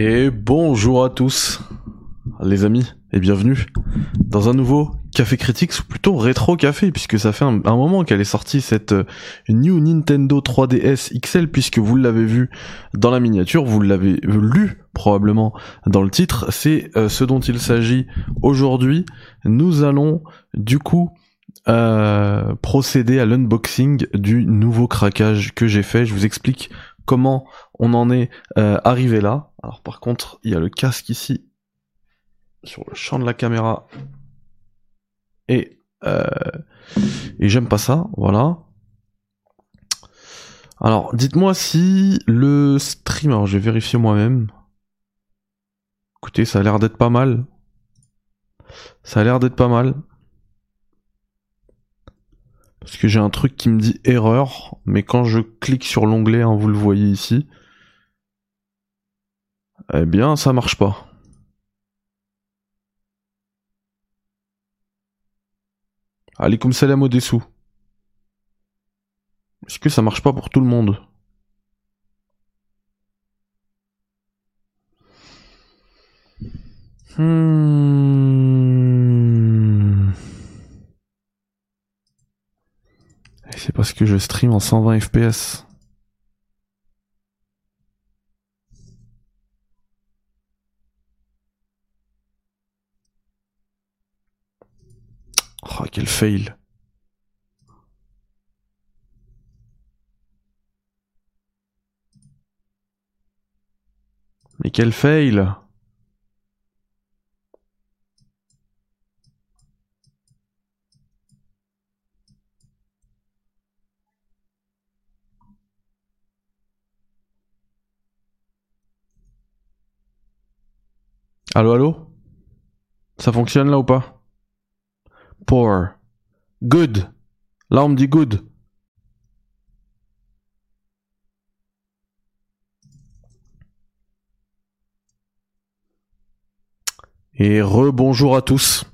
Et bonjour à tous, les amis, et bienvenue dans un nouveau Café Critics, ou plutôt Rétro Café, puisque ça fait un, moment qu'elle est sortie cette euh, New Nintendo 3DS XL, puisque vous l'avez vu dans la miniature, vous l'avez lu probablement dans le titre, c'est euh, ce dont il s'agit aujourd'hui. Nous allons du coup euh, procéder à l'unboxing du nouveau craquage que j'ai fait. Je vous explique comment on en est arrivé là. Alors par contre, il y a le casque ici sur le champ de la caméra. Et, euh, et j'aime pas ça, voilà. Alors, dites-moi si le stream, alors je vais vérifier moi-même. Écoutez, ça a l'air d'être pas mal. Ça a l'air d'être pas mal. Parce que j'ai un truc qui me dit erreur, mais quand je clique sur l'onglet, hein, vous le voyez ici, eh bien ça marche pas. Alaikum salam au dessous. Est-ce que ça marche pas pour tout le monde? Hmm. C'est parce que je stream en 120 fps. Oh, quel fail. Mais quel fail. Allô, allô Ça fonctionne là ou pas? Poor. Good. Là, on me dit good. Et rebonjour à tous.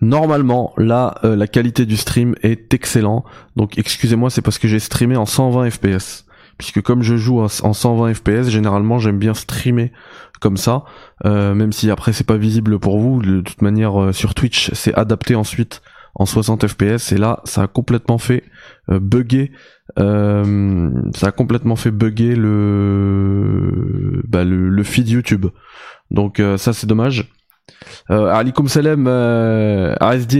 Normalement, là, euh, la qualité du stream est excellent. Donc, excusez-moi, c'est parce que j'ai streamé en 120 fps puisque comme je joue en 120 fps, généralement j'aime bien streamer comme ça, euh, même si après c'est pas visible pour vous. De toute manière, euh, sur Twitch, c'est adapté ensuite en 60 fps et là, ça a complètement fait euh, bugger, ça a complètement fait bugger le, bah, le, feed YouTube. Donc ça c'est dommage. Euh, Alikum Salem, euh,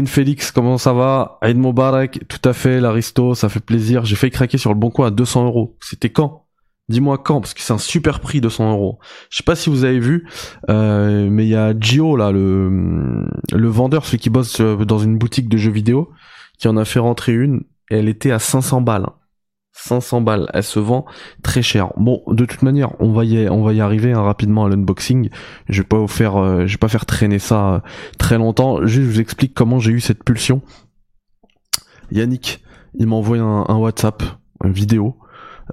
Félix, comment ça va? Aïd Moubarak, tout à fait, l'Aristo, ça fait plaisir. J'ai failli craquer sur le bon coin à 200 euros. C'était quand? Dis-moi quand, parce que c'est un super prix 200 euros. Je sais pas si vous avez vu, euh, mais il y a Gio là, le le vendeur, celui qui bosse euh, dans une boutique de jeux vidéo, qui en a fait rentrer une. Et elle était à 500 balles. 500 balles. Elle se vend très cher. Bon, de toute manière, on va y, on va y arriver hein, rapidement à l'unboxing. Je vais pas vous faire, euh, je vais pas faire traîner ça euh, très longtemps. Juste, je vous explique comment j'ai eu cette pulsion. Yannick, il m'a envoyé un, WhatsApp, une vidéo,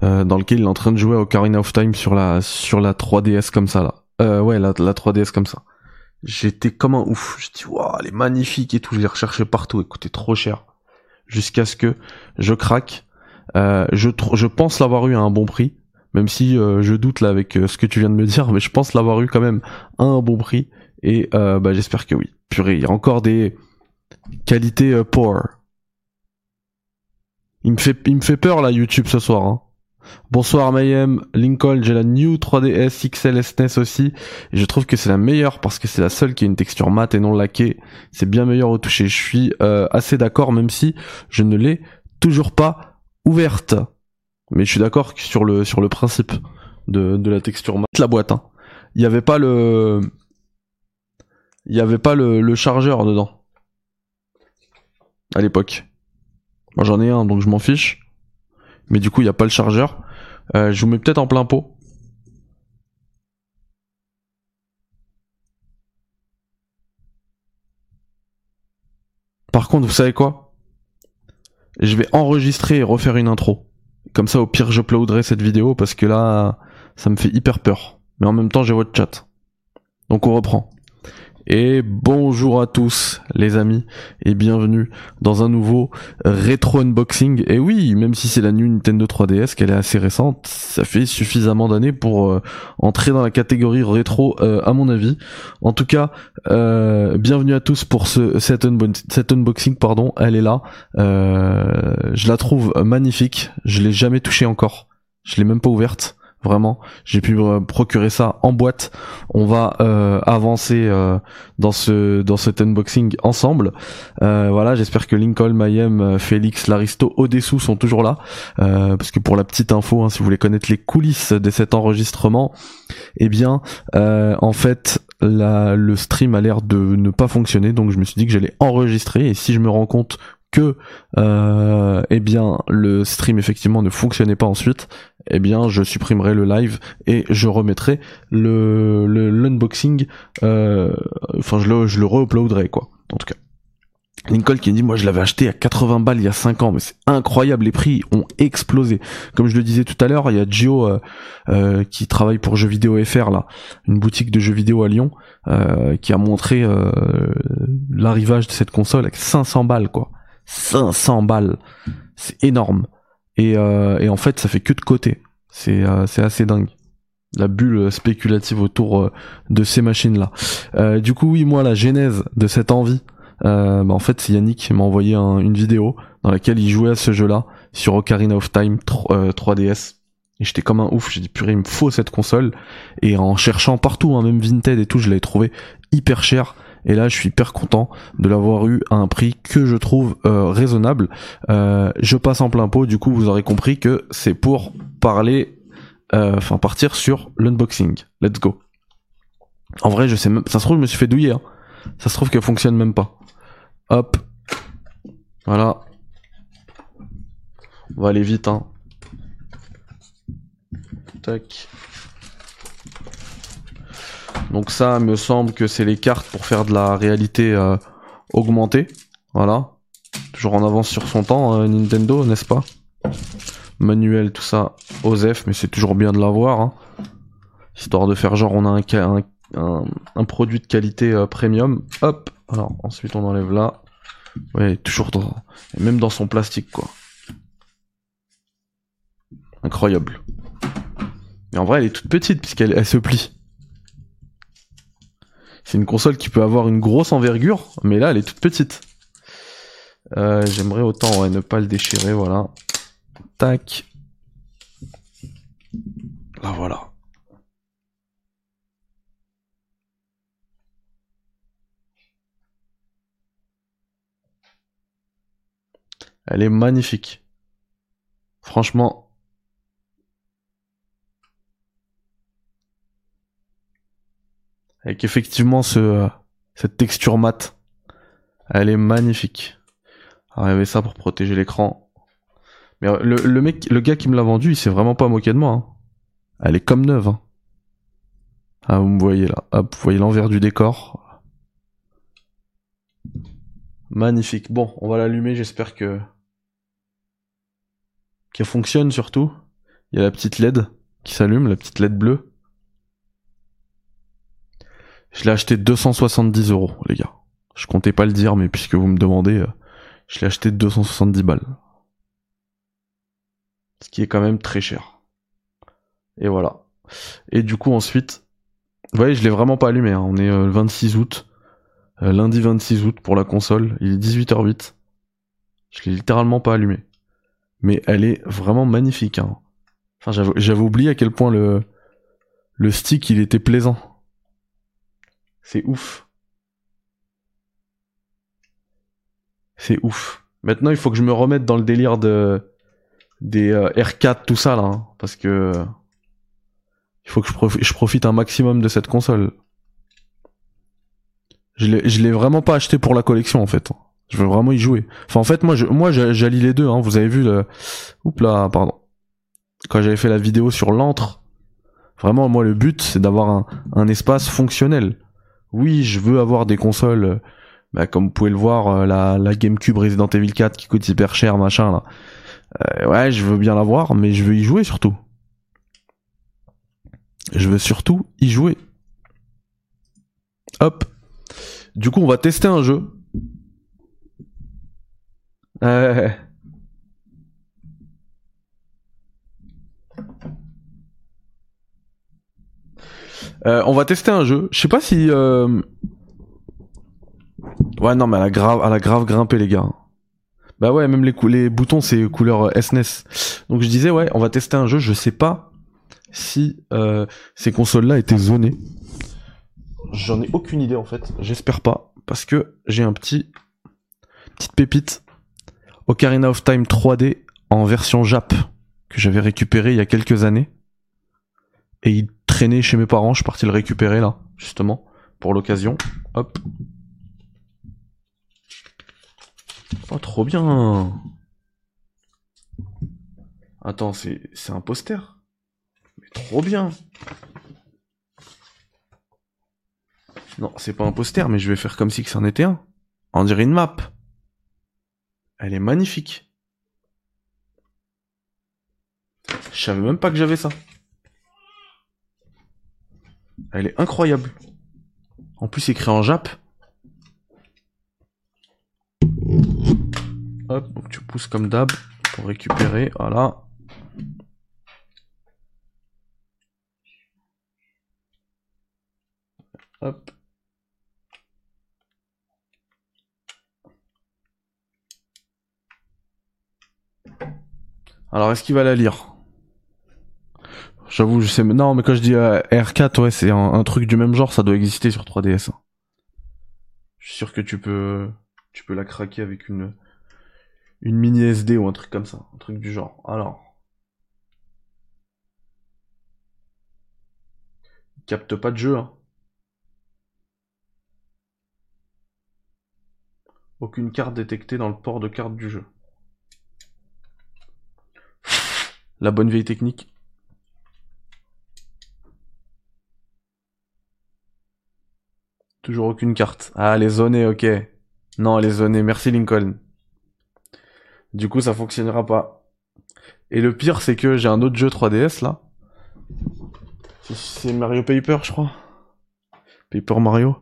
euh, dans lequel il est en train de jouer à Ocarina of Time sur la, sur la 3DS comme ça là. ouais, la, la 3DS comme ça. J'étais comme un ouf. Je dis, waouh, elle est magnifique et tout. Je l'ai recherché partout. Écoutez, trop cher. Jusqu'à ce que je craque euh, je, je pense l'avoir eu à un bon prix, même si euh, je doute là avec euh, ce que tu viens de me dire, mais je pense l'avoir eu quand même à un bon prix. Et bah, j'espère que oui. Purée, il y a encore des qualités poor. Il me fait, il me fait peur là YouTube ce soir. Hein. Bonsoir Mayhem, Lincoln, j'ai la New 3DS XL SNES aussi. Et je trouve que c'est la meilleure parce que c'est la seule qui a une texture mate et non laquée. C'est bien meilleur au toucher. Je suis assez d'accord même si je ne l'ai toujours pas ouverte. Mais je suis d'accord sur le, principe de, la texture mat. La boîte, hein. Il n'y avait pas le. Il n'y avait pas le, le chargeur dedans. À l'époque. Moi j'en ai un donc je m'en fiche. Mais du coup il n'y a pas le chargeur. Euh, je vous mets peut-être en plein pot. Par contre, vous savez quoi? Je vais enregistrer et refaire une intro. Comme ça, au pire, j'uploaderai cette vidéo parce que là, ça me fait hyper peur. Mais en même temps, j'ai votre chat. Donc on reprend. Et bonjour à tous les amis et bienvenue dans un nouveau rétro unboxing. Et oui, même si c'est la nuit Nintendo 3DS, qu'elle est assez récente, ça fait suffisamment d'années pour euh, entrer dans la catégorie rétro euh, à mon avis. En tout cas, euh, bienvenue à tous pour ce unboxing pardon, elle est là. je la trouve magnifique, je l'ai jamais touchée encore. Je l'ai même pas ouverte vraiment. J'ai pu me procurer ça en boîte. On va euh, avancer euh, dans ce dans cet unboxing ensemble. Euh, voilà j'espère que Lincoln Mayhem Félix Laristo Odessou sont toujours là. Parce que pour la petite info hein, si vous voulez connaître les coulisses de cet enregistrement eh bien en fait le stream a l'air de ne pas fonctionner. Donc je me suis dit que j'allais enregistrer. Et si je me rends compte que euh, eh bien le stream effectivement ne fonctionnait pas ensuite, eh bien je supprimerai le live et je remettrai le l'unboxing euh, enfin je le je le re-uploaderai quoi en tout cas. Lincoln qui dit moi je l'avais acheté à 80 balles il y a 5 ans mais c'est incroyable les prix ont explosé comme je le disais tout à l'heure il y a Gio euh, euh, qui travaille pour Jeux Vidéo FR là une boutique de jeux vidéo à Lyon qui a montré l'arrivage de cette console avec 500 balles quoi 500 balles. C'est énorme. Et, euh, et, en fait, ça fait que de côté. C'est euh, assez dingue. La bulle spéculative autour euh, de ces machines-là. du coup, oui, moi, la genèse de cette envie, bah, en fait, c'est Yannick qui m'a envoyé une vidéo dans laquelle il jouait à ce jeu-là sur Ocarina of Time 3, ds Et j'étais comme un ouf, j'ai dit purée, il me faut cette console. Et en cherchant partout, hein, même Vinted et tout, je l'avais trouvé hyper cher. Et là, je suis hyper content de l'avoir eu à un prix que je trouve euh, raisonnable. Euh, je passe en plein pot, du coup, vous aurez compris que c'est pour parler, euh, enfin partir sur l'unboxing. Let's go. En vrai, je sais même, ça se trouve, je me suis fait douiller. Hein. Ça se trouve qu'elle fonctionne même pas. Hop. Voilà. On va aller vite, hein. Tac. Donc ça, me semble que c'est les cartes pour faire de la réalité euh, augmentée. Voilà. Toujours en avance sur son temps, euh, Nintendo, n'est-ce pas? Manuel, tout ça, OSEF, mais c'est toujours bien de l'avoir. Hein. Histoire de faire genre on a un, produit de qualité euh, premium. Hop. Alors ensuite on enlève là. Ouais, toujours dans... même dans son plastique quoi. Incroyable. Mais en vrai elle est toute petite puisqu'elle elle se plie. C'est une console qui peut avoir une grosse envergure, mais là elle est toute petite. Euh, j'aimerais autant ne pas le déchirer, voilà. Tac. Là voilà. Elle est magnifique. Franchement, avec effectivement ce cette texture mate. Elle est magnifique. Alors, il y avait ça pour protéger l'écran. Mais le, le, mec, le gars qui me l'a vendu, il s'est vraiment pas moqué de moi. Hein. Elle est comme neuve. Hein. Ah, vous me voyez là. Hop, vous voyez l'envers du décor. Magnifique. Bon, on va l'allumer. J'espère que qu'elle fonctionne surtout. Il y a la petite LED qui s'allume, la petite LED bleue. Je l'ai acheté 270 euros, les gars. Je comptais pas le dire, mais puisque vous me demandez, euh, je l'ai acheté 270 balles. Ce qui est quand même très cher. Et voilà. Et du coup, ensuite, vous voyez, je l'ai vraiment pas allumé. Hein. On est euh, le 26 août. Euh, lundi 26 août pour la console. Il est 18h08. Je l'ai littéralement pas allumé. Mais elle est vraiment magnifique. Hein. Enfin, j'avais oublié à quel point le, le stick, il était plaisant. C'est ouf. C'est ouf. Maintenant, il faut que je me remette dans le délire de des euh, R4, tout ça là, hein, parce que il faut que je, profite un maximum de cette console. Je l'ai vraiment pas acheté pour la collection en fait. Je veux vraiment y jouer. Enfin en fait moi je moi j'allie les deux. Hein. Vous avez vu le, oups là pardon. Quand j'avais fait la vidéo sur l'antre, vraiment moi le but c'est d'avoir un, un espace fonctionnel oui, je veux avoir des consoles, bah, comme vous pouvez le voir, euh, la, la GameCube Resident Evil 4 qui coûte hyper cher, machin là. Euh, ouais, je veux bien l'avoir, mais je veux y jouer surtout. Je veux surtout y jouer. Hop. Du coup, on va tester un jeu. Euh... Euh, on va tester un jeu. Je sais pas si. Euh... Ouais, non, mais elle a grave, grimpé les gars. Bah ouais, même les, les boutons c'est couleur SNES. Donc je disais ouais, on va tester un jeu. Je sais pas si euh, ces consoles-là étaient zonées. J'en ai aucune idée en fait. J'espère pas parce que j'ai un petit petite pépite Ocarina of Time 3D en version Jap que j'avais récupéré il y a quelques années et il traînait chez mes parents. Je suis parti le récupérer là justement pour l'occasion. Hop. Oh trop bien. Attends, c'est c'est un poster. Trop bien. Non, c'est pas un poster, mais je vais faire comme si que c'en était un. On dirait une map. Elle est magnifique. Je savais même pas que j'avais ça. Elle est incroyable. En plus, écrit en Jap. Hop, donc tu pousses comme d'hab pour récupérer. Voilà. Hop. Alors, est-ce qu'il va la lire? J'avoue, je sais. Non, mais quand je dis euh, R4, ouais, c'est un, truc du même genre. Ça doit exister sur 3DS. Hein. Je suis sûr que tu peux, tu peux la craquer avec une, une mini SD ou un truc comme ça, un truc du genre. Alors. capte pas de jeu, hein. Aucune carte détectée dans le port de carte du jeu. La bonne vieille technique. Toujours aucune carte. Ah, les zonées, ok. Non, les zonées. Merci Lincoln. Du coup, ça fonctionnera pas. Et le pire, c'est que j'ai un autre jeu 3DS là. C'est Mario Paper, je crois. Paper Mario.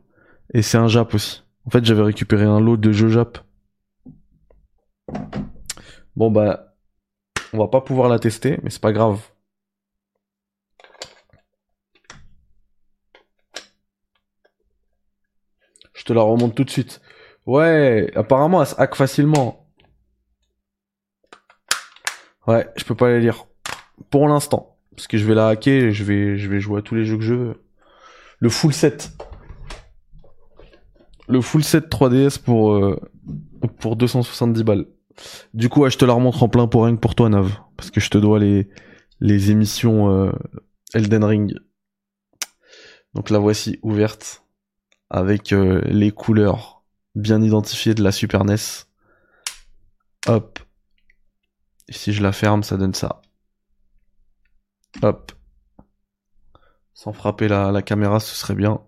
Et c'est un Jap aussi. En fait, j'avais récupéré un lot de jeux Jap. Bon bah, on va pas pouvoir la tester, mais c'est pas grave. Te la remonte tout de suite. Ouais, apparemment elle se hack facilement. Ouais, je peux pas les lire. Pour l'instant. Parce que je vais la hacker et je vais, jouer à tous les jeux que je veux. Le full set le full set 3DS pour euh, pour 270 balles. Du coup, je te la remontre en plein pour rien que pour toi, Nav, parce que je te dois les les émissions euh, Elden Ring. Donc la voici ouverte avec euh, les couleurs bien identifiées de la Super NES. Hop. Et si je la ferme, ça donne ça. Hop. Sans frapper la, la caméra, ce serait bien.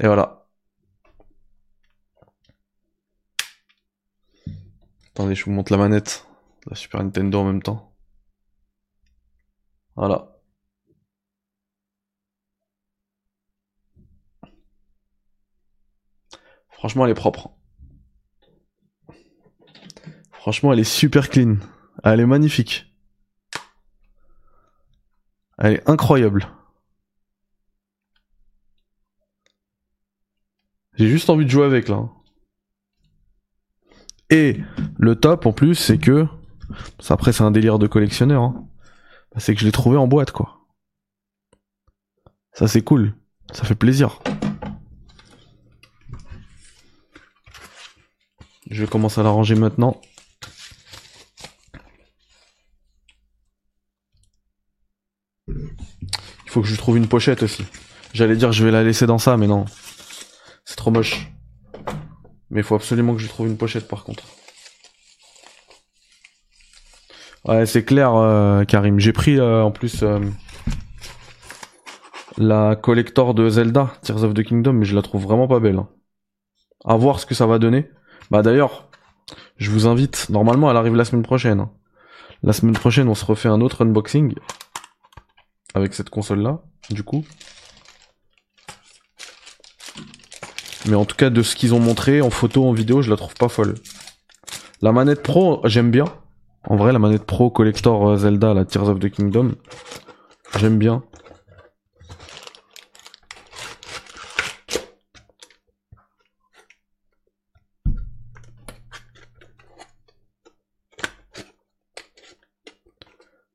Et voilà. Attendez, je vous montre la manette. La Super Nintendo en même temps. Voilà. Franchement, elle est propre. Franchement, elle est super clean. Elle est magnifique. Elle est incroyable. J'ai juste envie de jouer avec là. Et le top en plus, c'est que. Après, c'est un délire de collectionneur. Hein. C'est que je l'ai trouvé en boîte, quoi. Ça, c'est cool. Ça fait plaisir. Je vais commencer à la ranger maintenant. Il faut que je trouve une pochette aussi. J'allais dire je vais la laisser dans ça, mais non. C'est trop moche. Mais il faut absolument que je trouve une pochette par contre. Ouais, c'est clair, euh, Karim. J'ai pris euh, en plus euh, la collector de Zelda, Tears of the Kingdom, mais je la trouve vraiment pas belle. Hein. À voir ce que ça va donner. Bah d'ailleurs, je vous invite. Normalement, elle arrive la semaine prochaine. Hein. La semaine prochaine, on se refait un autre unboxing avec cette console-là, du coup. Mais en tout cas, de ce qu'ils ont montré en photo, en vidéo, je la trouve pas folle. La manette pro, j'aime bien. En vrai, la manette pro collector euh, Zelda, la Tears of the Kingdom, j'aime bien.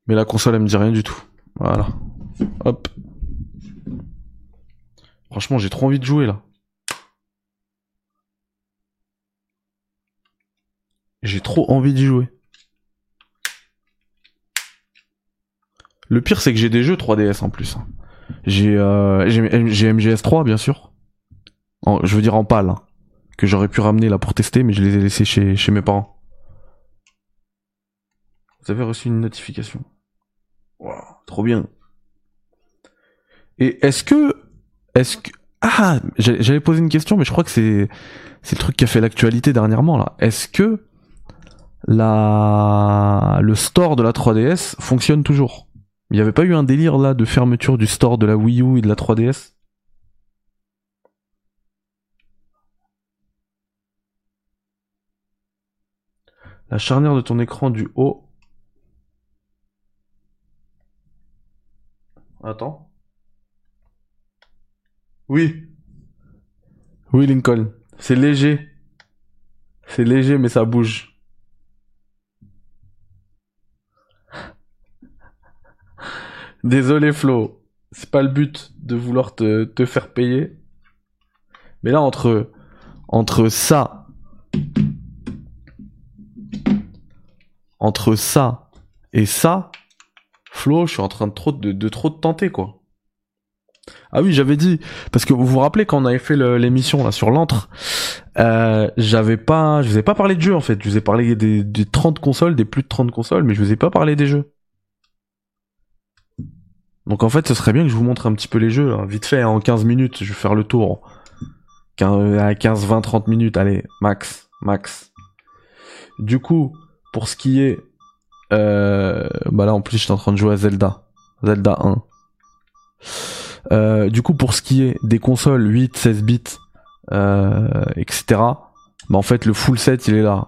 Mais la console, elle me dit rien du tout. Voilà. Hop. Franchement, j'ai trop envie de jouer là. J'ai trop envie d'y jouer. Le pire, c'est que j'ai des jeux 3DS en plus. J'ai euh, j'ai j'ai MGS3, bien sûr. Je veux dire en pâle. hein, que j'aurais pu ramener là pour tester, mais je les ai laissés chez, mes parents. Vous avez reçu une notification. Wow, trop bien. Et est-ce que... Est-ce que... Ah, j'avais posé une question, mais je crois que c'est c'est le truc qui a fait l'actualité dernièrement là. Est-ce que le store de la 3DS fonctionne toujours? Il n'y avait pas eu un délire là de fermeture du store de la Wii U et de la 3DS La charnière de ton écran du haut. Attends. Oui. Oui, Lincoln. C'est léger. C'est léger, mais ça bouge. Désolé, Flo. C'est pas le but de vouloir te, te faire payer. Mais là, entre, entre ça, entre ça et ça, Flo, je suis en train de trop de, trop de tenter, quoi. Ah oui, j'avais dit parce que vous vous rappelez quand on avait fait l'émission là sur l'antre, euh, j'avais pas, je vous ai pas parlé de jeux en fait. Je vous ai parlé des, des 30 consoles, des plus de 30 consoles, mais je vous ai pas parlé des jeux. Donc en fait, ce serait bien que je vous montre un petit peu les jeux, là. vite fait, hein, en 15 minutes, je vais faire le tour. 15, à 15, 20, 30 minutes, allez, max, max. Du coup, pour ce qui est, euh, bah là en plus, j'étais en train de jouer à Zelda, Zelda 1. Euh, du coup, pour ce qui est des consoles 8, 16 bits, euh, etc., bah en fait, le full set, il est là.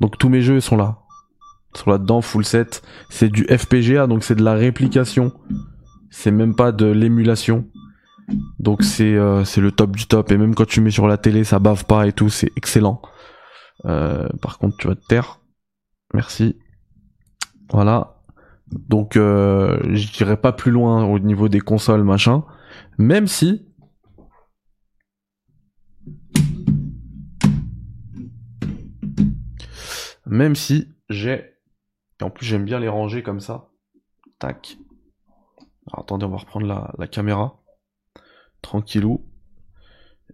Donc tous mes jeux sont là. Sont là-dedans, full set. C'est du FPGA, donc c'est de la réplication. C'est même pas de l'émulation. Donc c'est euh, c'est le top du top. Et même quand tu mets sur la télé, ça bave pas et tout, c'est excellent. Euh, par contre, tu vas te taire. Merci. Voilà. Donc euh, je dirais pas plus loin au niveau des consoles machin, même si même si j'ai et en plus j'aime bien les ranger comme ça. Tac. Alors, attendez, on va reprendre la, la caméra. Tranquillou.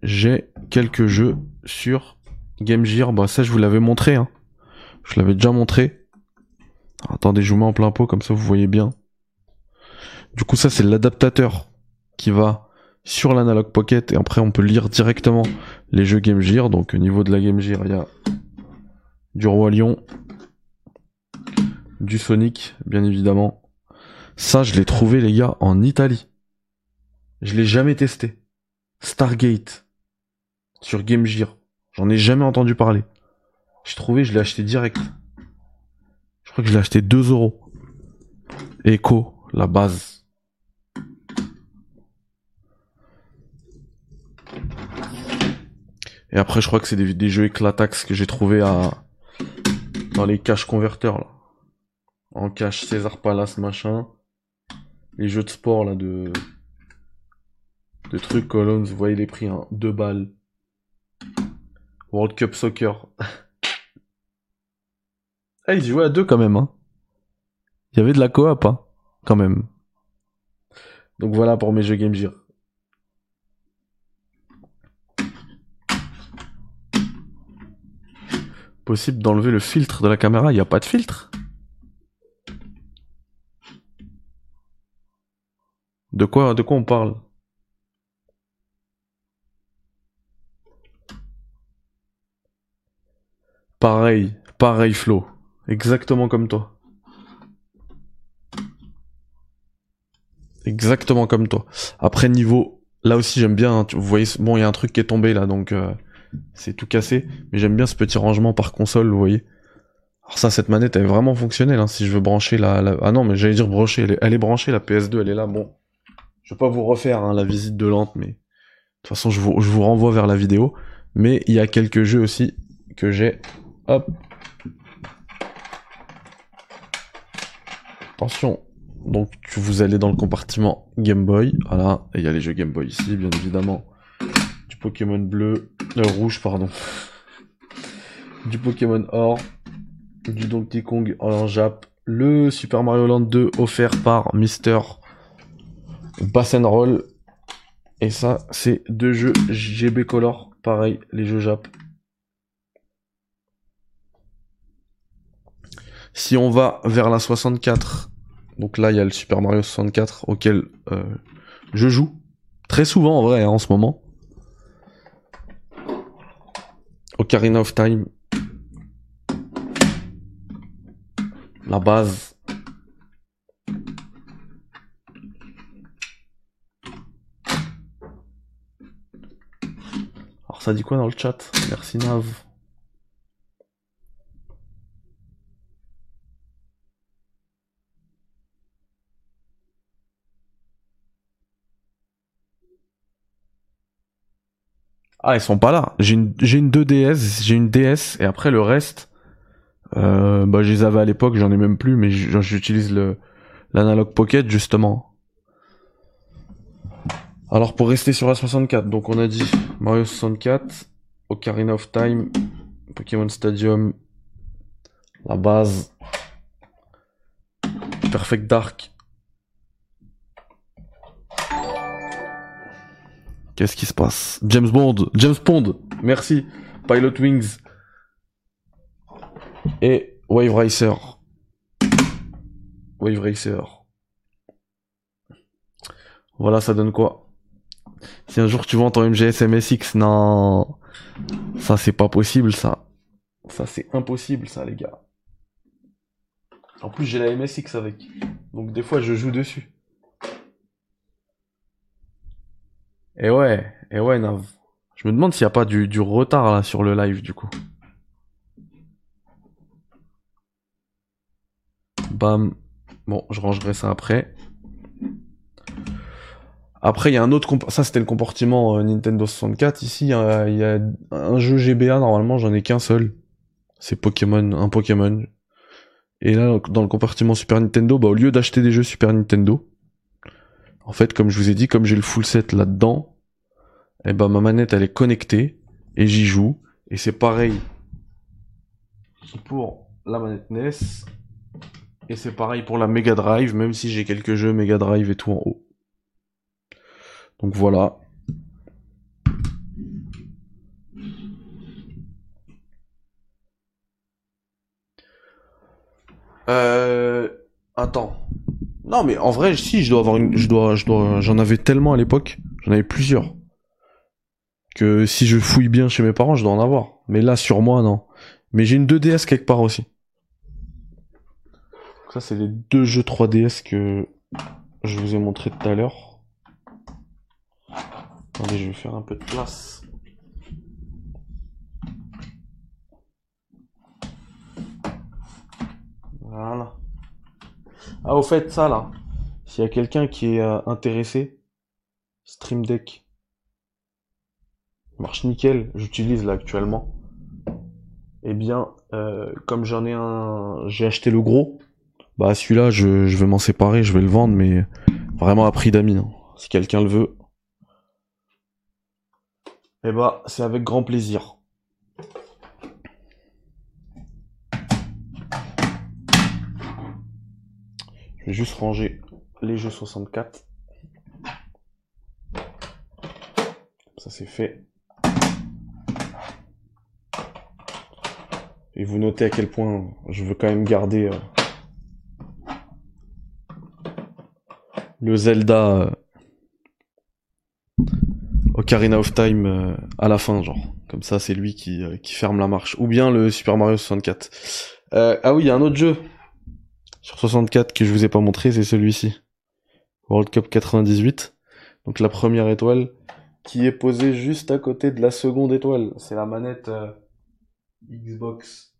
J'ai quelques jeux sur Game Gear. Bah ça je vous l'avais montré. Hein. Je l'avais déjà montré. Attendez, je vous mets en plein pot comme ça vous voyez bien. Du coup ça c'est l'adaptateur qui va sur l'Analog Pocket et après on peut lire directement les jeux Game Gear. Donc au niveau de la Game Gear il y a du Roi Lion, du Sonic bien évidemment. Ça je l'ai trouvé les gars en Italie. Je l'ai jamais testé. Stargate sur Game Gear. J'en ai jamais entendu parler. J'ai trouvé, je l'ai acheté direct. Je crois que je l'ai acheté 2 euros. Echo, la base. Et après, je crois que c'est des, jeux éclatax que j'ai trouvé dans les caches converteurs là. En cache César Palace machin. Les jeux de sport là de de trucs Colons, vous voyez les prix, hein, 2 balles. World Cup Soccer. ah, ils y jouaient à deux quand même, hein. Il y avait de la coop, hein, quand même. Donc voilà pour mes jeux Game Gear. Possible d'enlever le filtre de la caméra, il n'y a pas de filtre. De quoi, de quoi on parle? Pareil, pareil Flo. Exactement comme toi. Exactement comme toi. Après niveau, là aussi j'aime bien. Hein, vous voyez, bon, il y a un truc qui est tombé là, donc euh, c'est tout cassé. Mais j'aime bien ce petit rangement par console, vous voyez. Alors ça, cette manette, elle est vraiment fonctionnelle. Hein, si je veux brancher la, ah non, mais j'allais dire brancher. Elle est, branchée, la PS2, elle est là. Bon, je vais pas vous refaire hein, la visite de lente, mais de toute façon, je vous, je vous renvoie vers la vidéo. Mais il y a quelques jeux aussi que j'ai. Hop. Attention, donc vous allez dans le compartiment Game Boy, voilà, et il y a les jeux Game Boy ici, bien évidemment. Du Pokémon bleu, euh, rouge, pardon. Du Pokémon or, du Donkey Kong en Jap, le Super Mario Land 2 offert par Mister Bass Roll. Et ça, c'est deux jeux GB Color, pareil, les jeux Jap. Si on va vers la 64, donc là, il y a le Super Mario 64 auquel euh, je joue très souvent en vrai hein, en ce moment. Ocarina of Time. La base. Ça dit quoi dans le chat Merci Nav. Ah, ils sont pas là. J'ai une, j'ai une 2DS, j'ai une DS, et après le reste, euh, bah, je les avais à l'époque, j'en ai même plus, mais j'utilise le, l'analog pocket, justement. Alors, pour rester sur la 64, donc on a dit Mario 64, Ocarina of Time, Pokémon Stadium, la base, Perfect Dark, Qu'est-ce qui se passe? James Bond, James Bond, merci. Pilot Wings et Wave Racer. Wave Racer. Voilà, ça donne quoi? Si un jour tu vends ton MGS MSX, non, ça c'est pas possible, ça. Ça c'est impossible, ça les gars. En plus j'ai la MSX avec, donc des fois je joue dessus. Et ouais, et ouais, Nav. Je me demande s'il n'y a pas du, du retard là sur le live du coup. Bam. Bon, je rangerai ça après. Après, il y a un autre ça c'était le comportement euh, Nintendo 64. Ici, il y, a, un jeu GBA normalement, j'en ai qu'un seul. C'est Pokémon, un Pokémon. Et là, dans le compartiment Super Nintendo, bah au lieu d'acheter des jeux Super Nintendo, en fait, comme je vous ai dit, comme j'ai le full set là-dedans, eh ben ma manette elle est connectée et j'y joue. Et c'est pareil pour la manette NES. Et c'est pareil pour la Mega Drive, même si j'ai quelques jeux Mega Drive et tout en haut. Donc voilà. Euh... Attends. Non, mais en vrai, si, je dois avoir une, je dois, je dois, j'en avais tellement à l'époque, j'en avais plusieurs. Que si je fouille bien chez mes parents, je dois en avoir. Mais là, sur moi, non. Mais j'ai une 2DS quelque part aussi. Ça, c'est les deux jeux 3DS que je vous ai montré tout à l'heure. Attendez, je vais faire un peu de place. Voilà. Ah, au fait, ça là, s'il y a quelqu'un qui est euh, intéressé, Stream Deck marche nickel, j'utilise là actuellement. Eh bien, euh, comme j'en ai un, j'ai acheté le gros. Bah celui-là, je, vais m'en séparer, je vais le vendre, mais vraiment à prix d'amis. Hein. Si quelqu'un le veut, eh bah c'est avec grand plaisir. Je vais juste ranger les jeux 64. Ça c'est fait. Et vous notez à quel point je veux quand même garder euh, le Zelda euh, Ocarina of Time euh, à la fin, genre. Comme ça, c'est lui qui, qui ferme la marche. Ou bien le Super Mario 64. Euh, ah oui, il y a un autre jeu sur 64 que je vous ai pas montré, c'est celui-ci. World Cup 98. Donc la première étoile qui est posée juste à côté de la seconde étoile. C'est la manette euh, Xbox.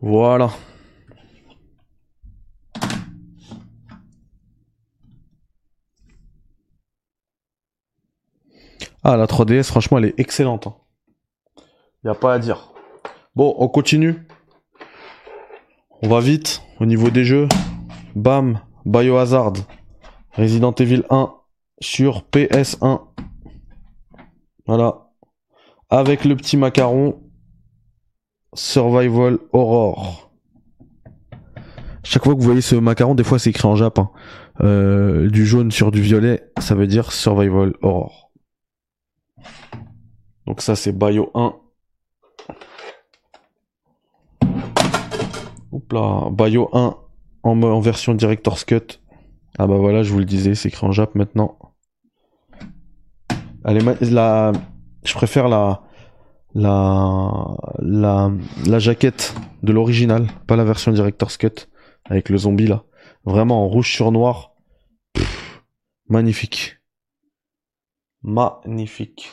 Voilà. Ah, la 3DS, franchement, elle est excellente. Il hein. n'y a pas à dire. Bon, on continue. On va vite au niveau des jeux. Bam, Biohazard, Resident Evil 1 sur PS1. Voilà. Avec le petit macaron Survival Horror. Chaque fois que vous voyez ce macaron, des fois c'est écrit en japonais. Hein. Euh, du jaune sur du violet, ça veut dire Survival Horror. Donc ça c'est Bio 1. Oups là, Bio 1 en, version Director's Cut. Ah bah voilà, je vous le disais, c'est écrit en Jap maintenant. Allez, je préfère la, la, la, la jaquette de l'original, pas la version Director's Cut avec le zombie là. Vraiment en rouge sur noir. magnifique. Magnifique.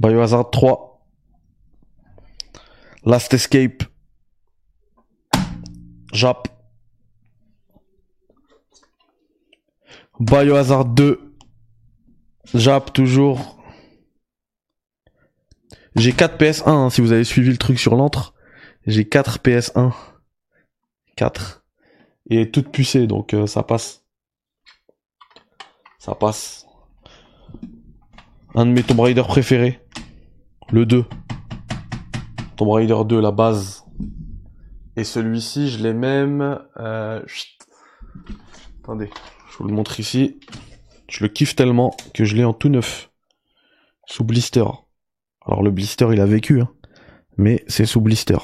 Biohazard 3. Last Escape. Jap. Biohazard 2. Jap toujours. J'ai 4 PS1 hein, si vous avez suivi le truc sur l'antre. J'ai 4 PS1. 4. Et toutes pucées donc euh, ça passe. Ça passe. Un de mes Tomb Raider préférés. Le 2. Tomb Raider 2, la base. Et celui-ci, je l'ai même... Euh... Attendez, je vous le montre ici. Je le kiffe tellement que je l'ai en tout neuf. Sous blister. Alors le blister, il a vécu, hein. mais c'est sous blister.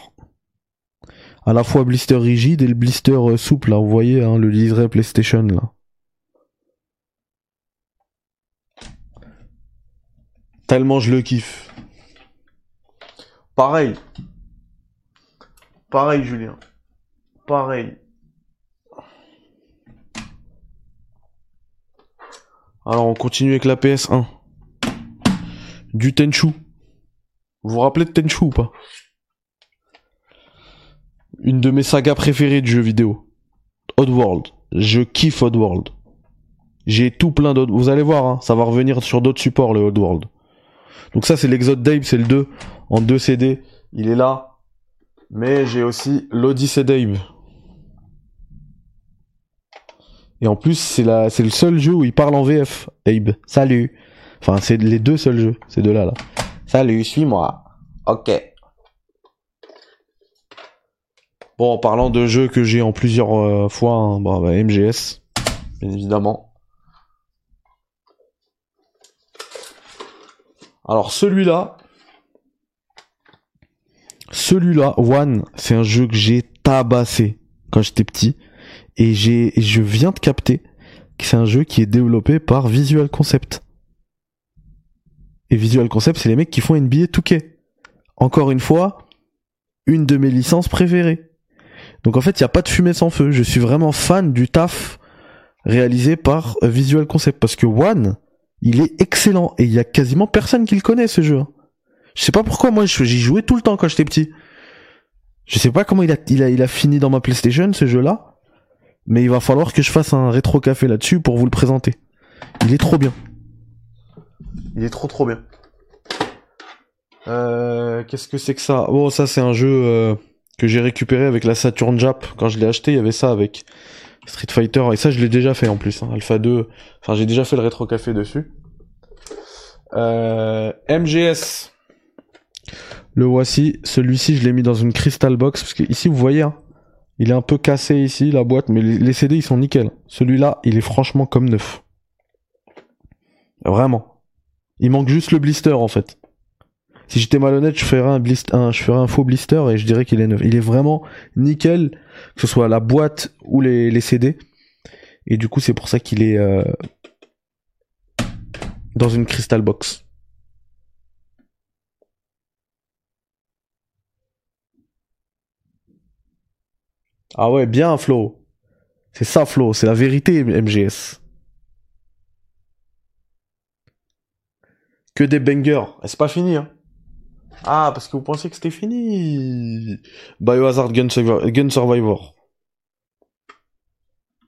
À la fois blister rigide et le blister euh, souple, là, vous voyez, hein, le liseré PlayStation, là. Tellement je le kiffe. Pareil. Pareil, Julien. Pareil. Alors, on continue avec la PS1. Du Tenchu. Vous vous rappelez de Tenchu ou pas? Une de mes sagas préférées de jeux vidéo. Oddworld. Je kiffe Oddworld. J'ai tout plein d'autres. Vous allez voir, hein, ça va revenir sur d'autres supports, le Oddworld. Donc ça, c'est l'Exode Dave, c'est le 2 en 2 CD. Il est là. Mais j'ai aussi l'Odyssey Dave. Et en plus, c'est le seul jeu où il parle en VF. Abe, salut. Enfin, c'est les deux seuls jeux, ces deux-là, là. Salut, suis-moi. Ok. Bon, en parlant de jeux que j'ai en plusieurs euh, fois, hein, bah, MGS, bien évidemment. Alors celui-là, celui-là, One, c'est un jeu que j'ai tabassé quand j'étais petit. Et j'ai, je viens de capter que c'est un jeu qui est développé par Visual Concept. Et Visual Concept, c'est les mecs qui font NBA 2K. Encore une fois, une de mes licences préférées. Donc en fait, il n'y a pas de fumée sans feu. Je suis vraiment fan du taf réalisé par Visual Concept. Parce que One, il est excellent et il y a quasiment personne qui le connaît ce jeu. Je sais pas pourquoi moi j'y jouais tout le temps quand j'étais petit. Je sais pas comment il a, il a, il a fini dans ma PlayStation ce jeu-là, mais il va falloir que je fasse un rétro café là-dessus pour vous le présenter. Il est trop bien. Il est trop trop bien. Euh, Qu'est-ce que c'est que ça? Bon, ça c'est un jeu euh, que j'ai récupéré avec la Saturn Jap. Quand je l'ai acheté, il y avait ça avec Street Fighter, et ça je l'ai déjà fait en plus, hein. Alpha 2, enfin j'ai déjà fait le rétro café dessus. Euh, MGS, le voici, celui-ci je l'ai mis dans une crystal box, parce que ici vous voyez, hein, il est un peu cassé ici la boîte, mais les, CD ils sont nickel. Celui-là, il est franchement comme neuf. Vraiment. Il manque juste le blister en fait. Si j'étais malhonnête, je ferais un, blister, faux blister et je dirais qu'il est neuf. Il est vraiment nickel, que ce soit la boîte ou les, les CD. Et du coup, c'est pour ça qu'il est euh, dans une crystal box. Ah ouais, bien Flo. C'est ça Flo, c'est la vérité MGS. Que des bangers. Eh, c'est pas fini hein. Ah, parce que vous pensiez que c'était fini. Biohazard Gun, Gun Survivor.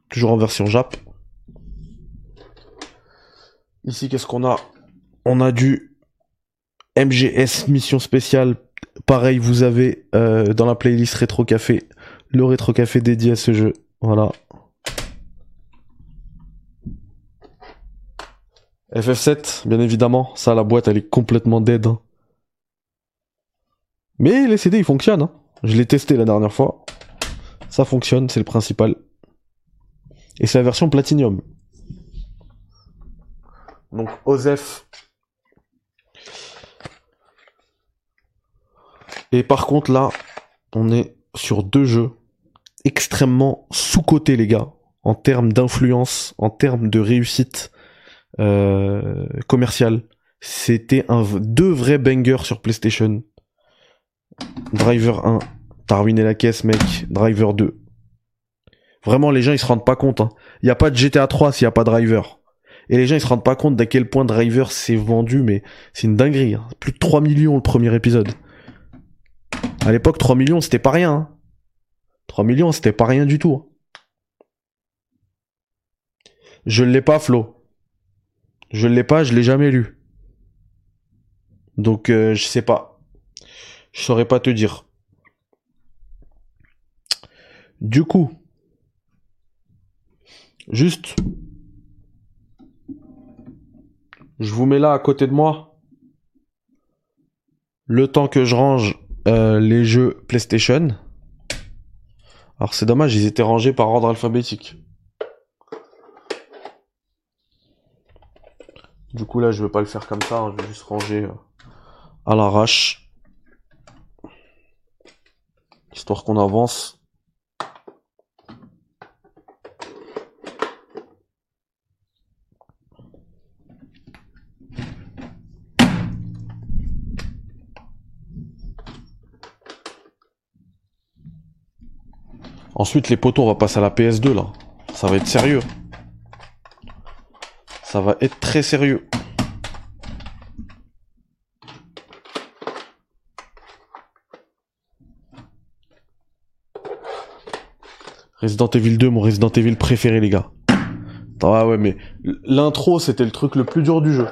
Toujours en version Jap. Ici, qu'est-ce qu'on a? On a du MGS Mission Spéciale. Pareil, vous avez euh, dans la playlist Rétro Café le Rétro Café dédié à ce jeu. Voilà. FF7, bien évidemment. Ça, la boîte, elle est complètement dead. Hein. Mais les CD, ils fonctionnent. Hein. Je l'ai testé la dernière fois. Ça fonctionne, c'est le principal. Et c'est la version Platinum. Donc, OZEF. Et par contre, là, on est sur deux jeux extrêmement sous-cotés, les gars, en termes d'influence, en termes de réussite euh, commerciale. C'était un, deux vrais bangers sur PlayStation. Driver 1, t'as ruiné la caisse, mec. Driver 2. Vraiment, les gens, ils se rendent pas compte. Il hein. n'y a pas de GTA 3 s'il n'y a pas Driver. Et les gens, ils se rendent pas compte d'à quel point Driver s'est vendu, mais c'est une dinguerie. Hein. Plus de 3 millions le premier épisode. À l'époque, 3 millions, c'était pas rien. Hein. 3 millions, c'était pas rien du tout. Hein. Je l'ai pas, Flo. Je l'ai pas, je l'ai jamais lu. Donc, euh, je sais pas. Je saurais pas te dire. Du coup, juste, je vous mets là à côté de moi. Le temps que je range euh, les jeux PlayStation. Alors c'est dommage, ils étaient rangés par ordre alphabétique. Du coup là, je vais pas le faire comme ça, hein, je vais juste ranger euh, à l'arrache. Histoire qu'on avance. Ensuite, les poteaux, on va passer à la PS2 là. Ça va être sérieux. Ça va être très sérieux. Resident Evil 2, mon Resident Evil préféré, les gars. Ah ouais, mais l'intro, c'était le truc le plus dur du jeu.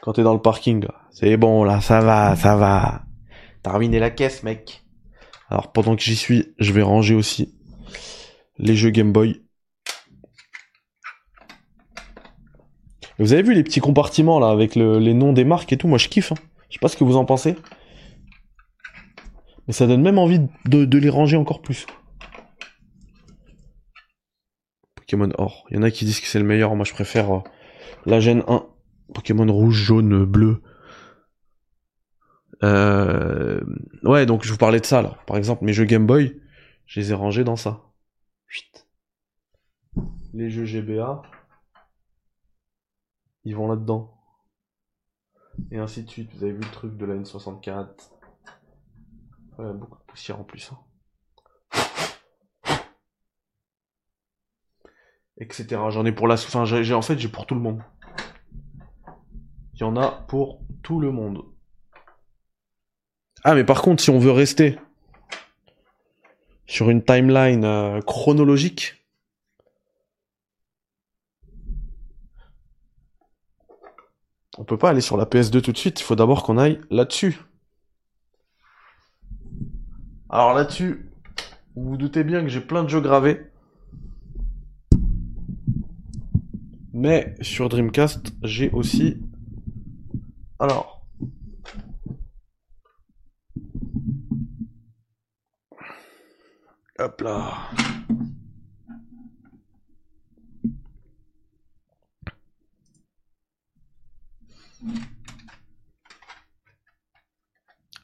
Quand t'es dans le parking, c'est bon, là, ça va, ça va. T'as ruiné la caisse, mec. Alors, pendant que j'y suis, je vais ranger aussi les jeux Game Boy. vous avez vu les petits compartiments, là, avec les noms des marques et tout? Moi, je kiffe. Hein. Je sais pas ce que vous en pensez. Mais ça donne même envie de les ranger encore plus. Pokémon Or. Il y en a qui disent que c'est le meilleur, moi je préfère euh, la Gen 1. Pokémon rouge, jaune, bleu. Euh... Ouais, donc je vous parlais de ça là. Par exemple, mes jeux Game Boy, je les ai rangés dans ça. Les jeux GBA, ils vont là-dedans. Et ainsi de suite. Vous avez vu le truc de la N64. Ouais, beaucoup de poussière en plus. Hein. etc. J'en ai pour la, enfin, j'ai en fait j'ai pour tout le monde. Il y en a pour tout le monde. Ah mais par contre, si on veut rester sur une timeline euh, chronologique, on peut pas aller sur la PS2 tout de suite. Il faut d'abord qu'on aille là-dessus. Alors là-dessus, vous vous doutez bien que j'ai plein de jeux gravés. Mais sur Dreamcast, j'ai aussi... Alors... Hop là.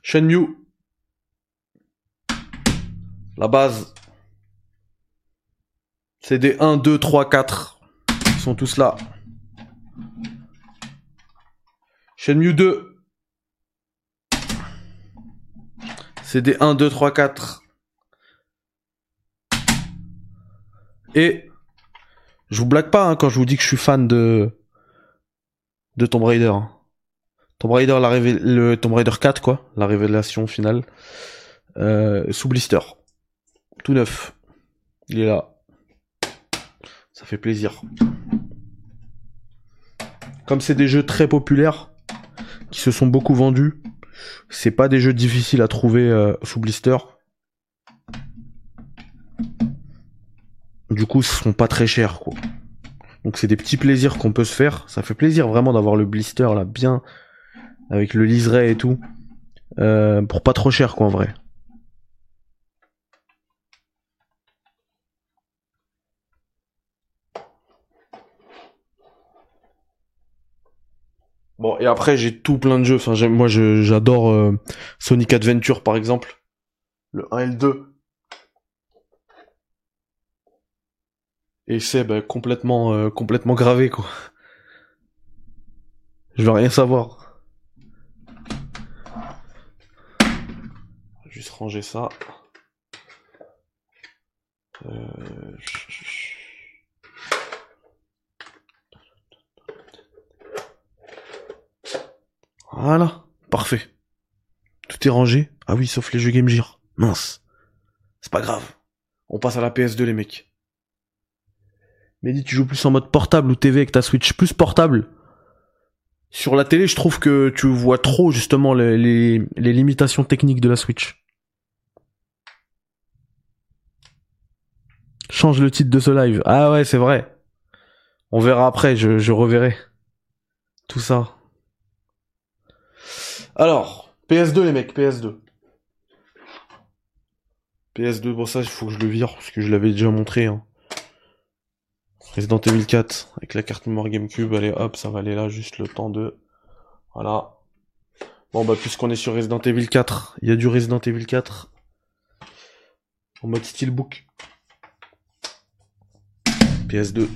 Shenmue. La base. C'est des 1, 2, 3, 4. Ils sont tous là. Shenmue 2. C'est des 1, 2, 3, 4. Et je vous blague pas hein, quand je vous dis que je suis fan de Tomb Raider. Tomb Raider, la le Tomb Raider 4 quoi, la révélation finale euh, sous blister, tout neuf. Il est là. Ça fait plaisir. Comme c'est des jeux très populaires qui se sont beaucoup vendus, c'est pas des jeux difficiles à trouver euh, sous blister. Du coup, ce sont pas très chers, quoi. Donc c'est des petits plaisirs qu'on peut se faire. Ça fait plaisir vraiment d'avoir le blister là, bien avec le liseré et tout, euh, pour pas trop cher, quoi, en vrai. Bon, et après, j'ai tout plein de jeux. Enfin, moi, j'adore euh, Sonic Adventure, par exemple. Le 1 et le 2. Et c'est complètement, euh, complètement gravé, quoi. Je veux rien savoir. Juste ranger ça. Euh... Voilà, parfait. Tout est rangé. Ah oui, sauf les jeux Game Gear. Mince. C'est pas grave. On passe à la PS2 les mecs. Mais dis, tu joues plus en mode portable ou TV avec ta Switch plus portable. Sur la télé, je trouve que tu vois trop justement les, limitations techniques de la Switch. Change le titre de ce live. Ah ouais, c'est vrai. On verra après, je, je reverrai. Tout ça. Alors, PS2 les mecs, PS2. PS2, bon ça, il faut que je le vire, parce que je l'avais déjà montré. Hein. Resident Evil 4, avec la carte mémoire GameCube, allez hop, ça va aller là, juste le temps de... Voilà. Bon bah puisqu'on est sur Resident Evil 4, il y a du Resident Evil 4 en mode steelbook. PS2.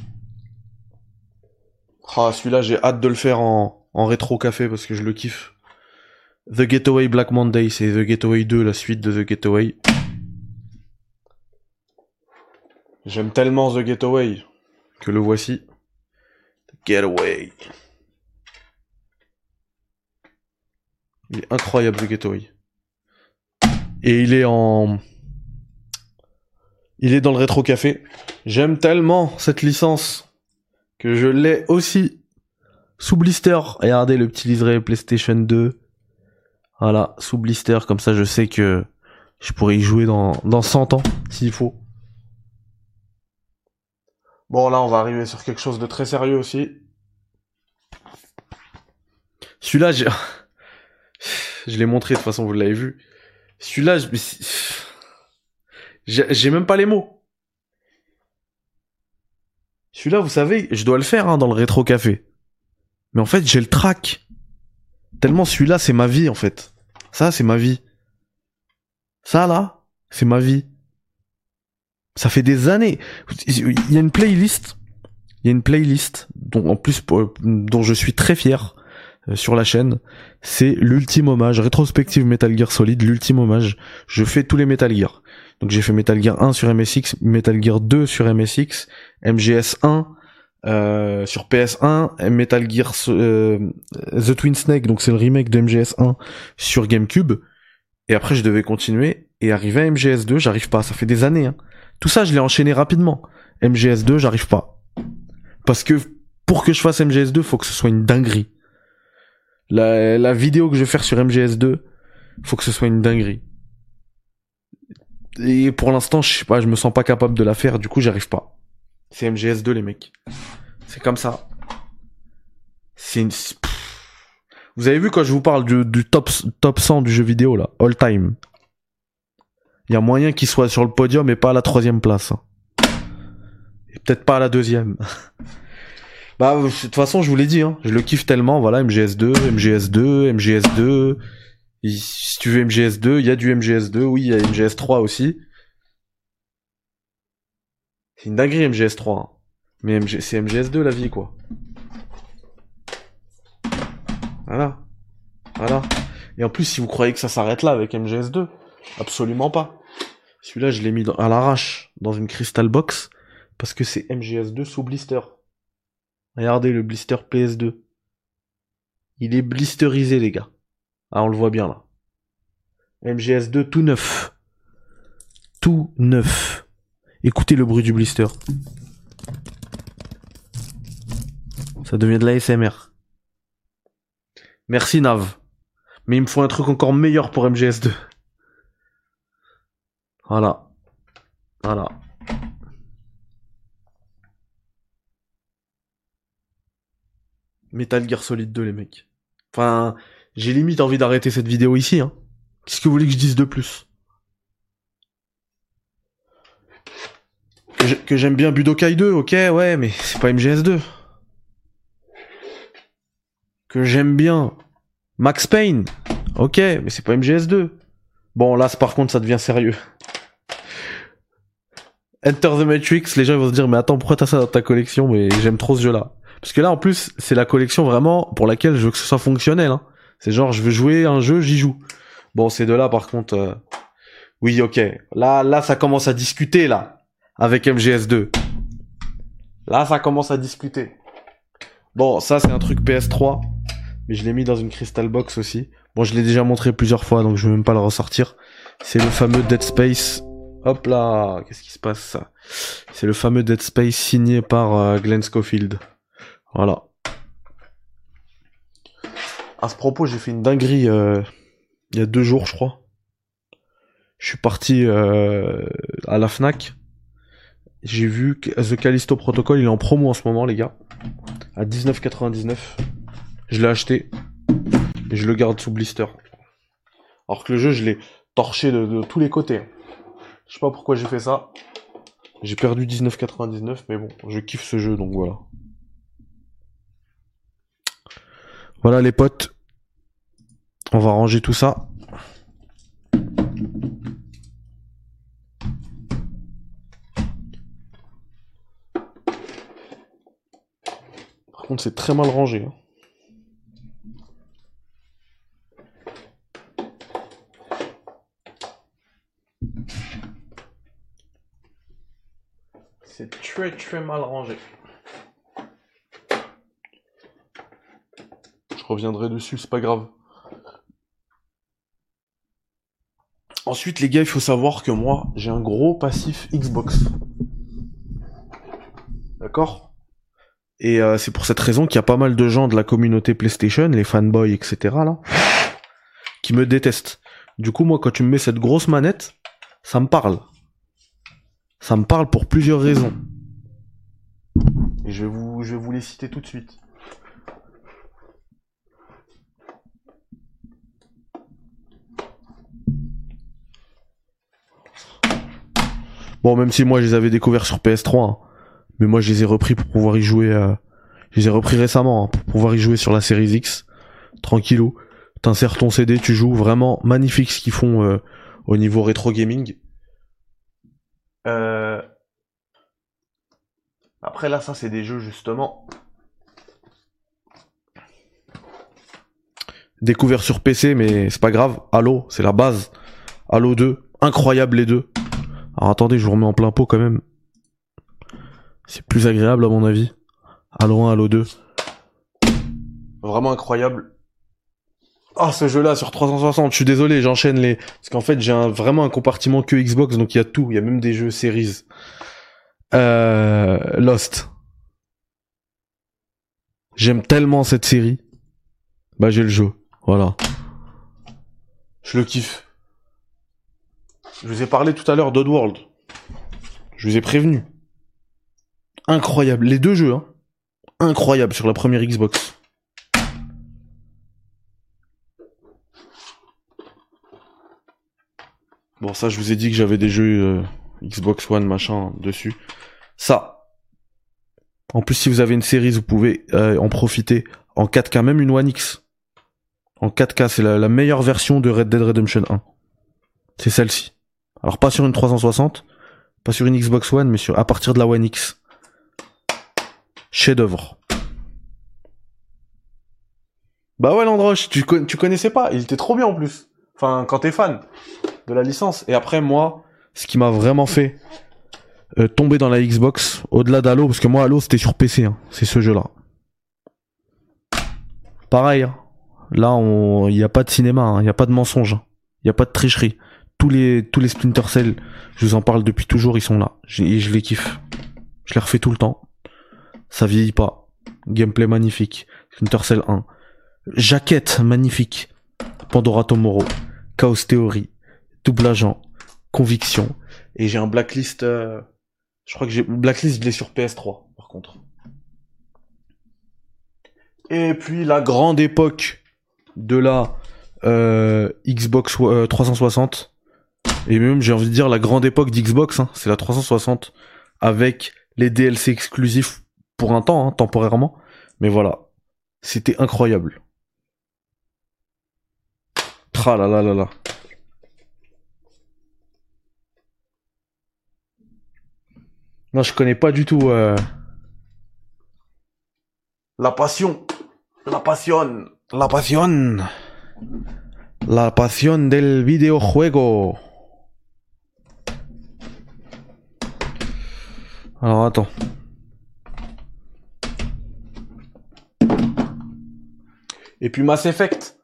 Ah celui-là j'ai hâte de le faire en, en rétro café parce que je le kiffe. The Getaway Black Monday, c'est The Getaway 2, la suite de The Getaway. J'aime tellement The Getaway que le voici. The Getaway. Il est incroyable The Getaway. Et il est en... Il est dans le rétro café. J'aime tellement cette licence que je l'ai aussi sous blister. Regardez le petit liseré PlayStation 2. Voilà, sous blister, comme ça je sais que je pourrais y jouer dans, dans 100 ans, s'il faut. Bon, là, on va arriver sur quelque chose de très sérieux aussi. Celui-là, j'ai... je l'ai montré, de toute façon, vous l'avez vu. Celui-là, je... j'ai même pas les mots. Celui-là, vous savez, je dois le faire hein, dans le rétro café. Mais en fait, j'ai le track. Tellement celui-là, c'est ma vie, en fait. Ça, c'est ma vie. Ça, là, c'est ma vie. Ça fait des années. Il y a une playlist. Il y a une playlist dont, en plus, dont je suis très fier euh, sur la chaîne. C'est l'ultime hommage, rétrospective Metal Gear Solid, l'ultime hommage. Je fais tous les Metal Gear. Donc j'ai fait Metal Gear 1 sur MSX, Metal Gear 2 sur MSX, MGS 1, euh, sur PS1, Metal Gear euh, The Twin Snake, donc c'est le remake de MGS1 sur GameCube. Et après je devais continuer et arriver à MGS2, j'arrive pas. Ça fait des années. Hein. Tout ça je l'ai enchaîné rapidement. MGS2, j'arrive pas. Parce que pour que je fasse MGS2, faut que ce soit une dinguerie. La, vidéo que je vais faire sur MGS2, faut que ce soit une dinguerie. Et pour l'instant, je sais pas, je me sens pas capable de la faire, du coup j'arrive pas. C'est MGS2 les mecs. C'est comme ça. C'est une... Vous avez vu quand je vous parle du, top, top 100 du jeu vidéo là, all time. Il y a moyen qu'il soit sur le podium et pas à la troisième place. Hein. Et peut-être pas à la deuxième. bah de toute façon je vous l'ai dit, hein, je le kiffe tellement. Voilà MGS2, MGS2, MGS2. si tu veux MGS2, il y a du MGS2. Oui, il y a MGS3 aussi. C'est une dinguerie MGS3. hein. Mais c'est MGS2 la vie, quoi. Voilà. Voilà. Et en plus, si vous croyez que ça s'arrête là avec MGS2, absolument pas. Celui-là, je l'ai mis à l'arrache dans une Crystal Box parce que c'est MGS2 sous blister. Regardez le blister PS2. Il est blisterisé, les gars. Ah, on le voit bien là. MGS2 tout neuf. Tout neuf. Écoutez le bruit du blister. Ça devient de l'ASMR. Merci Nav. Mais il me faut un truc encore meilleur pour MGS2. Voilà. Voilà. Metal Gear Solid 2 les mecs. Enfin, j'ai limite envie d'arrêter cette vidéo ici. Hein. Qu'est-ce que vous voulez que je dise de plus? Que j'ai- Que j'aime bien Budokai 2, ok, ouais, mais c'est pas MGS2. Que j'aime bien Max Payne, ok, mais c'est pas MGS2. Bon, là, par contre, ça devient sérieux. Enter the Matrix, les gens ils vont se dire, mais attends, pourquoi t'as ça dans ta collection? Mais j'aime trop ce jeu-là. Parce que là, en plus, c'est la collection vraiment pour laquelle je veux que ce soit fonctionnel. Hein. C'est genre, je veux jouer un jeu, j'y joue. Bon, ces deux-là, par contre, euh, oui, ok. Là, là, ça commence à discuter là avec MGS2. Là, ça commence à discuter. Bon, ça, c'est un truc PS3, mais je l'ai mis dans une Crystal Box aussi. Bon, je l'ai déjà montré plusieurs fois, donc je vais même pas le ressortir. C'est le fameux Dead Space. Hop là, qu'est-ce qui se passe? C'est le fameux Dead Space signé par euh, Glenn Schofield. Voilà. À ce propos, j'ai fait une dinguerie euh, il y a deux jours, je crois. Je suis parti euh, à la Fnac. J'ai vu The Callisto Protocol, il est en promo en ce moment, les gars. À 19,99. Je l'ai acheté. Et je le garde sous blister. Alors que le jeu, je l'ai torché de tous les côtés. Je sais pas pourquoi j'ai fait ça. J'ai perdu 19,99, mais bon, je kiffe ce jeu, donc voilà. Voilà les potes. On va ranger tout ça. Par contre, c'est très mal rangé. hein. C'est très très mal rangé. Je reviendrai dessus, c'est pas grave. Ensuite, les gars, il faut savoir que moi, j'ai un gros passif Xbox. D'accord? Et euh, c'est pour cette raison qu'il y a pas mal de gens de la communauté PlayStation, les fanboys, etc., qui me détestent. Du coup, moi, quand tu me mets cette grosse manette, ça me parle. Ça me parle pour plusieurs raisons. Je vais vous, je vais vous les citer tout de suite. Bon, même si moi je les avais découverts sur PS3, hein. mais moi je les ai repris pour pouvoir y jouer. euh, Je les ai repris récemment hein, pour pouvoir y jouer sur la série X, tranquillou. T'insères ton CD, tu joues. Vraiment magnifique ce qu'ils font euh, au niveau rétro gaming. Euh... Après là, ça c'est des jeux justement découverts sur PC, mais c'est pas grave. Halo, c'est la base. Halo 2, incroyable les deux. Alors attendez, je vous remets en plein pot quand même. C'est plus agréable à mon avis. Halo 1, Halo 2. Vraiment incroyable. Ah, ce jeu-là sur 360, je suis désolé, j'enchaîne les... Parce qu'en fait, j'ai un- vraiment un compartiment que Xbox, donc il y a tout. Il y a même des jeux Series. Euh... Lost. J'aime tellement cette série. Bah, j'ai le jeu. Voilà. Je le kiffe. Je vous ai parlé tout à l'heure d'Oddworld. Je vous ai prévenu. Incroyable. Les deux jeux, hein. Incroyable sur la première Xbox. Bon, ça, je vous ai dit que j'avais des jeux euh, Xbox One, machin, dessus. Ça. En plus, si vous avez une série, vous pouvez euh, en profiter en 4K, même une One X. En 4K, c'est la, la meilleure version de Red Dead Redemption 1. C'est celle-ci. Alors pas sur une 360, Pas sur une Xbox One, mais sur, à partir de la One X. Chef d'œuvre. Bah ouais, Landroche, tu, tu connaissais pas. Il était trop bien en plus. Enfin, quand t'es fan de la licence. Et après, moi, ce qui m'a vraiment fait euh, tomber dans la Xbox, au-delà d'Halo, parce que moi, Halo, c'était sur PC. Hein, c'est ce jeu-là. Pareil. Hein. Là, il n'y a pas de cinéma, hein. il n'y a pas de mensonge, il n'y a pas de tricherie. Tous les, tous les Splinter Cell, je vous en parle depuis toujours, ils sont là. Et je les kiffe. Je les refais tout le temps. Ça vieillit pas. Gameplay magnifique. Splinter Cell 1. Jaquette magnifique. Pandora Tomorrow. Chaos Theory. Double agent. Conviction. Et j'ai un blacklist. Euh, je crois que j'ai blacklist, je l'ai sur PS3 par contre. Et puis la grande époque de la euh, Xbox 360. Euh, Et même j'ai envie de dire la grande époque d'Xbox, hein, c'est la 360 avec les DLC exclusifs pour un temps, hein, temporairement. Mais voilà, c'était incroyable. Tra la la la la. Non, je connais pas du tout. Euh... La passion. La passion. La passion. La passion del videojuego. Alors attends. Et puis Mass Effect.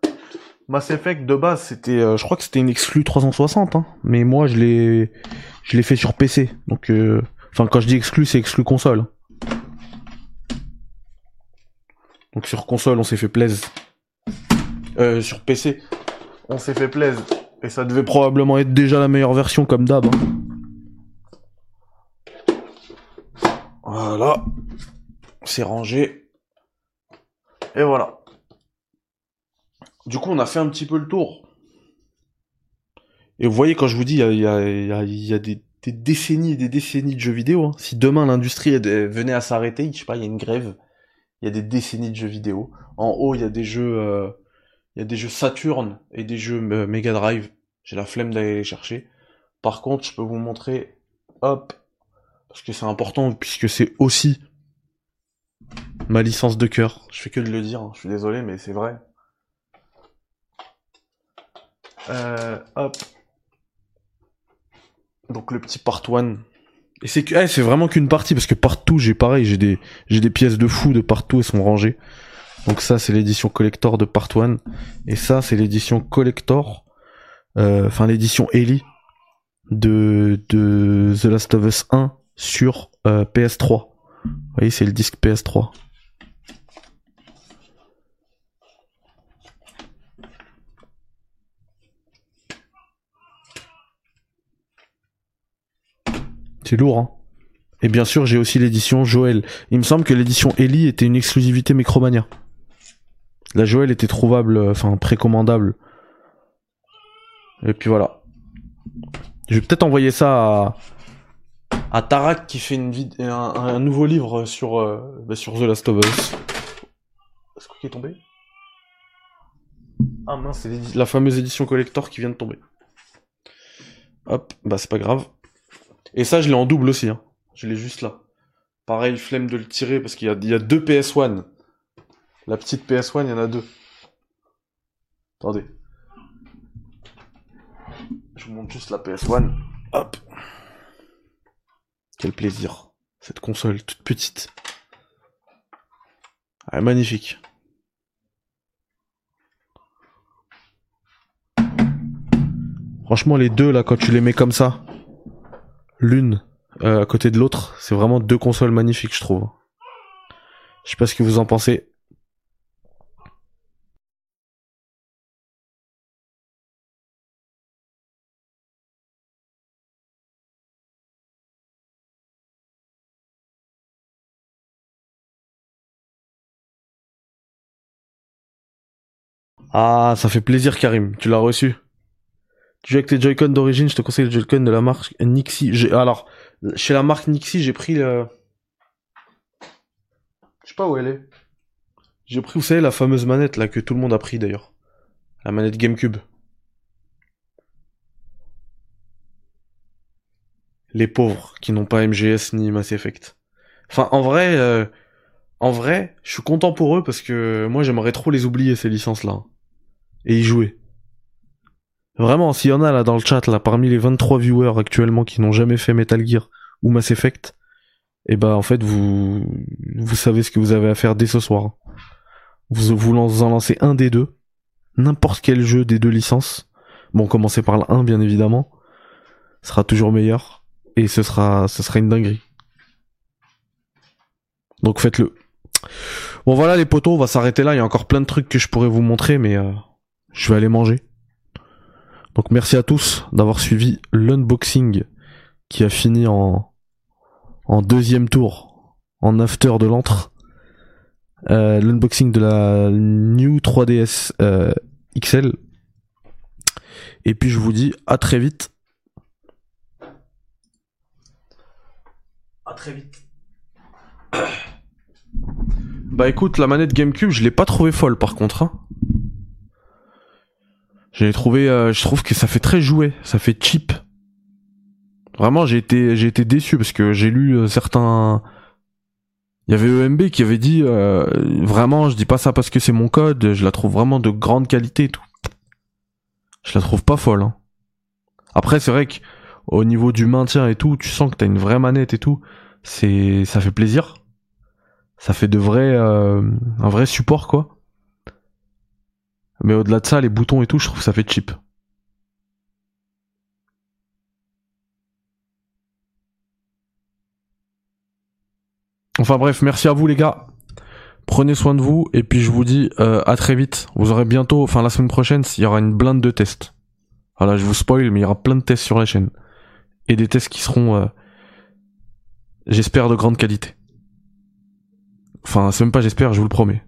Mass Effect de base, c'était, euh, je crois que c'était une exclue 360, hein. mais moi je l'ai, je l'ai fait sur PC. Donc, euh, enfin quand je dis exclu, c'est exclu console. Donc sur console, on s'est fait plaisir. Euh, sur PC, on s'est fait plaisir. Et ça devait probablement être déjà la meilleure version comme d'hab. Hein. Voilà. C'est rangé. Et voilà. Du coup, on a fait un petit peu le tour. Et vous voyez, quand je vous dis, il y a, des, décennies et des décennies de jeux vidéo. Hein. Si demain l'industrie venait à s'arrêter, je sais pas, il y a une grève, il y a des décennies de jeux vidéo. En haut, il y a des jeux, euh, il y a des jeux Saturn et des jeux euh, Mega Drive. J'ai la flemme d'aller les chercher. Par contre, je peux vous montrer, hop, parce que c'est important puisque c'est aussi ma licence de cœur. Je fais que de le dire. Hein. Je suis désolé, mais c'est vrai. Euh, hop. Donc le petit part one et c'est que, eh, c'est vraiment qu'une partie parce que partout j'ai pareil, j'ai des, j'ai des pièces de fou de partout elles sont rangées. Donc ça c'est l'édition collector de Part 1 et ça c'est l'édition collector, euh, enfin l'édition Ellie de de The Last of Us 1 sur euh, PS3. Vous voyez c'est le disque PS3. C'est lourd, hein. Et bien sûr, j'ai aussi l'édition Joël. Il me semble que l'édition Ellie était une exclusivité Micromania. La Joël était trouvable, euh, enfin précommandable. Et puis voilà. Je vais peut-être envoyer ça à, à Tarak qui fait une vid... un, nouveau livre sur, euh, bah, sur The Last of Us. Est-ce qu'il est tombé? Ah mince, c'est la fameuse édition collector qui vient de tomber. Hop, bah c'est pas grave. Et ça, je l'ai en double aussi. Hein. Je l'ai juste là. Pareil, flemme de le tirer parce qu'il y y a deux PS1. La petite PS1, il y en a deux. Attendez. Je vous montre juste la PS1. Hop. Quel plaisir. Cette console toute petite. Elle est magnifique. Franchement, les deux là, quand tu les mets comme ça, l'une euh, à côté de l'autre. C'est vraiment deux consoles magnifiques, je trouve. Je sais pas ce que vous en pensez. Ah, ça fait plaisir, Karim. Tu l'as reçu? Tu joues avec tes Joy-Con d'origine, je te conseille le Joy-Con de la marque Nixie. Alors, chez la marque Nixie, j'ai pris le... Je sais pas où elle est. J'ai pris, vous savez, la fameuse manette là que tout le monde a pris d'ailleurs. La manette GameCube. les pauvres qui n'ont pas MGS ni Mass Effect. Enfin, en vrai, euh, en vrai, je suis content pour eux parce que moi j'aimerais trop les oublier ces licences-là et y jouer. Vraiment, s'il y en a là dans le chat là parmi les 23 viewers actuellement qui n'ont jamais fait Metal Gear ou Mass Effect, et eh ben en fait vous vous savez ce que vous avez à faire dès ce soir. Vous vous en lancez un des deux, n'importe quel jeu des deux licences. Bon, commencez par le 1 bien évidemment, sera toujours meilleur et ce sera ce sera une dinguerie. Donc faites-le. Bon voilà les potos, on va s'arrêter là. Il y a encore plein de trucs que je pourrais vous montrer, mais euh, je vais aller manger. Donc merci à tous d'avoir suivi l'unboxing qui a fini en, en deuxième tour, en after de l'antre. Euh, l'unboxing de la New 3DS euh, XL. Et puis je vous dis à très vite. À très vite. Bah écoute, la manette GameCube, je l'ai pas trouvé folle par contre. Hein. J'ai trouvé, euh, je trouve que ça fait très joué, ça fait cheap. Vraiment, j'ai été, j'ai été déçu parce que j'ai lu euh, certains. Il y avait EMB qui avait dit euh, vraiment, je dis pas ça parce que c'est mon code, je la trouve vraiment de grande qualité et tout. Je la trouve pas folle. Hein. Après, c'est vrai que au niveau du maintien et tout, tu sens que t'as une vraie manette et tout. C'est, ça fait plaisir ça fait de vrais euh, un vrai support quoi. Mais au-delà de ça, les boutons et tout, je trouve que ça fait cheap. Enfin bref, merci à vous les gars. Prenez soin de vous et puis je vous dis euh, à très vite. Vous aurez bientôt, enfin la semaine prochaine, il y aura une blinde de tests. Voilà, je vous spoil, mais il y aura plein de tests sur la chaîne et des tests qui seront, euh, j'espère, de grande qualité. Enfin, c'est même pas j'espère, je vous le promets.